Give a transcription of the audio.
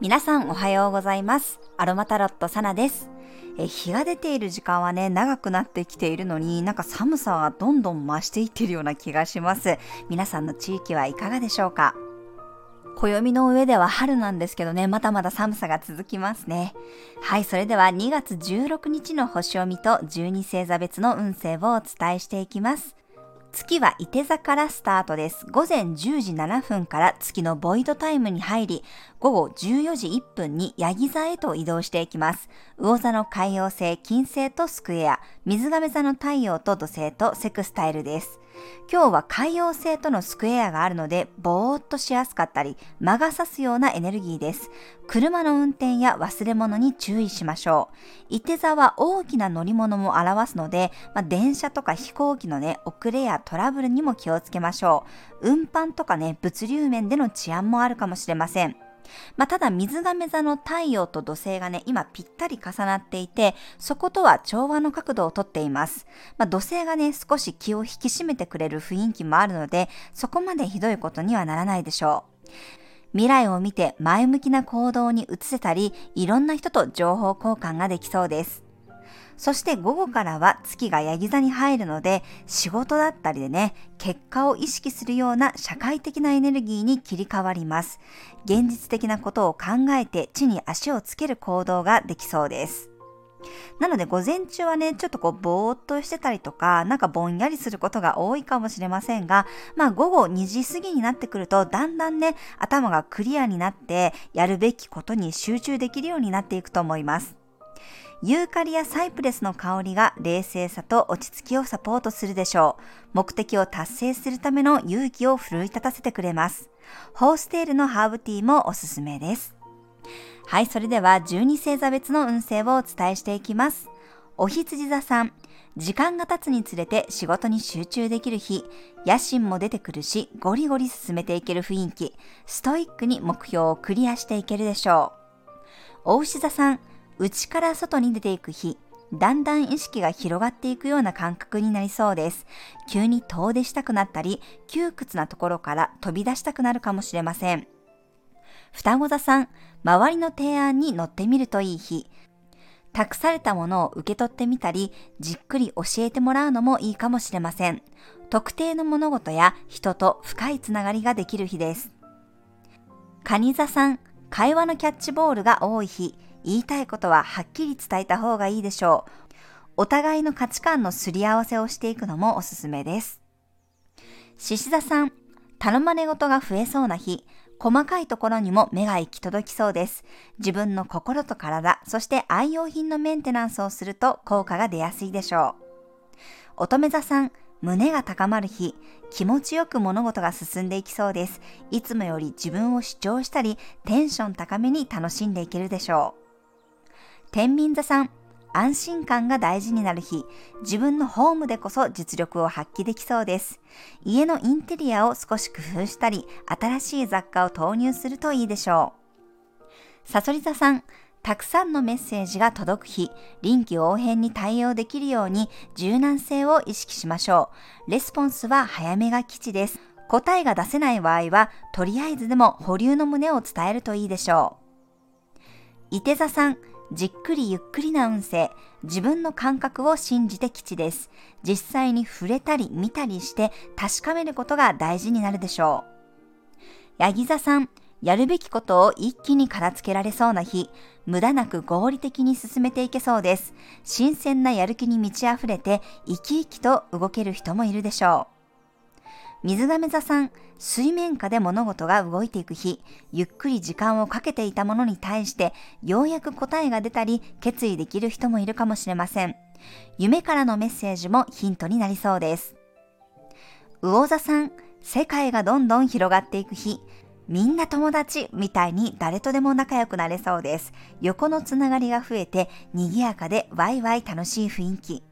皆さんおはようございます。アロマタロットサナです。え日が出ている時間はね、長くなってきているのになんか寒さはどんどん増していっているような気がします。皆さんの地域はいかがでしょうか？暦の上では春なんですけどね、まだまだ寒さが続きますね。はい、それでは2月16日の星読みと12星座別の運勢をお伝えしていきます。月は伊手座からスタートです。午前10時7分から月のボイドタイムに入り、午後14時1分にヤギ座へと移動していきます。魚座の海洋星、金星とスクエア、水亀座の太陽と土星とセクスタイルです。今日は海洋星とのスクエアがあるので、ぼーっとしやすかったり、魔が差すようなエネルギーです。車の運転や忘れ物に注意しましょう。伊手座は大きな乗り物も表すので、まあ、電車とか飛行機のね、遅れやトラブルにも気をつけましょう。運搬とかね、物流面での治安もあるかもしれません。まあ、ただ水亀座の太陽と土星がね、今ぴったり重なっていて、そことは調和の角度をとっています。まあ、土星がね、少し気を引き締めてくれる雰囲気もあるので、そこまでひどいことにはならないでしょう。未来を見て前向きな行動に移せたり、いろんな人と情報交換ができそうです。そして午後からは月がヤギ座に入るので、仕事だったりでね、結果を意識するような社会的なエネルギーに切り替わります。現実的なことを考えて地に足をつける行動ができそうです。なので午前中はね、ちょっとこうぼーっとしてたりとか、なんかぼんやりすることが多いかもしれませんが、まあ午後2時過ぎになってくると、だんだんね、頭がクリアになって、やるべきことに集中できるようになっていくと思います。ユーカリやサイプレスの香りが冷静さと落ち着きをサポートするでしょう。目的を達成するための勇気を奮い立たせてくれます。ホーステールのハーブティーもおすすめです。はい、それでは12星座別の運勢をお伝えしていきます。お羊座さん。時間が経つにつれて仕事に集中できる日、野心も出てくるし、ゴリゴリ進めていける雰囲気、ストイックに目標をクリアしていけるでしょう。お牛座さん。内から外に出ていく日、だんだん意識が広がっていくような感覚になりそうです。急に遠出したくなったり、窮屈なところから飛び出したくなるかもしれません。双子座さん、周りの提案に乗ってみるといい日。託されたものを受け取ってみたり、じっくり教えてもらうのもいいかもしれません。特定の物事や人と深いつながりができる日です。蟹座さん、会話のキャッチボールが多い日。言いたいことははっきり伝えた方がいいでしょう。お互いの価値観のすり合わせをしていくのもおすすめです。獅子座さん、頼まれ事が増えそうな日、細かいところにも目が行き届きそうです。自分の心と体、そして愛用品のメンテナンスをすると効果が出やすいでしょう。乙女座さん、胸が高まる日、気持ちよく物事が進んでいきそうです。いつもより自分を主張したり、テンション高めに楽しんでいけるでしょう。天秤座さん、安心感が大事になる日、自分のホームでこそ実力を発揮できそうです。家のインテリアを少し工夫したり、新しい雑貨を投入するといいでしょう。さそり座さん、たくさんのメッセージが届く日、臨機応変に対応できるように柔軟性を意識しましょう。レスポンスは早めが基地です。答えが出せない場合は、とりあえずでも保留の旨を伝えるといいでしょう。伊手座さん、じっくりゆっくりな運勢、自分の感覚を信じて吉です。実際に触れたり見たりして確かめることが大事になるでしょう。ヤギ座さん、やるべきことを一気に片付けられそうな日、無駄なく合理的に進めていけそうです。新鮮なやる気に満ち溢れて生き生きと動ける人もいるでしょう。水亀座さん、水面下で物事が動いていく日、ゆっくり時間をかけていたものに対して、ようやく答えが出たり、決意できる人もいるかもしれません。夢からのメッセージもヒントになりそうです。魚座さん、世界がどんどん広がっていく日、みんな友達みたいに誰とでも仲良くなれそうです。横のつながりが増えて、賑やかでワイワイ楽しい雰囲気。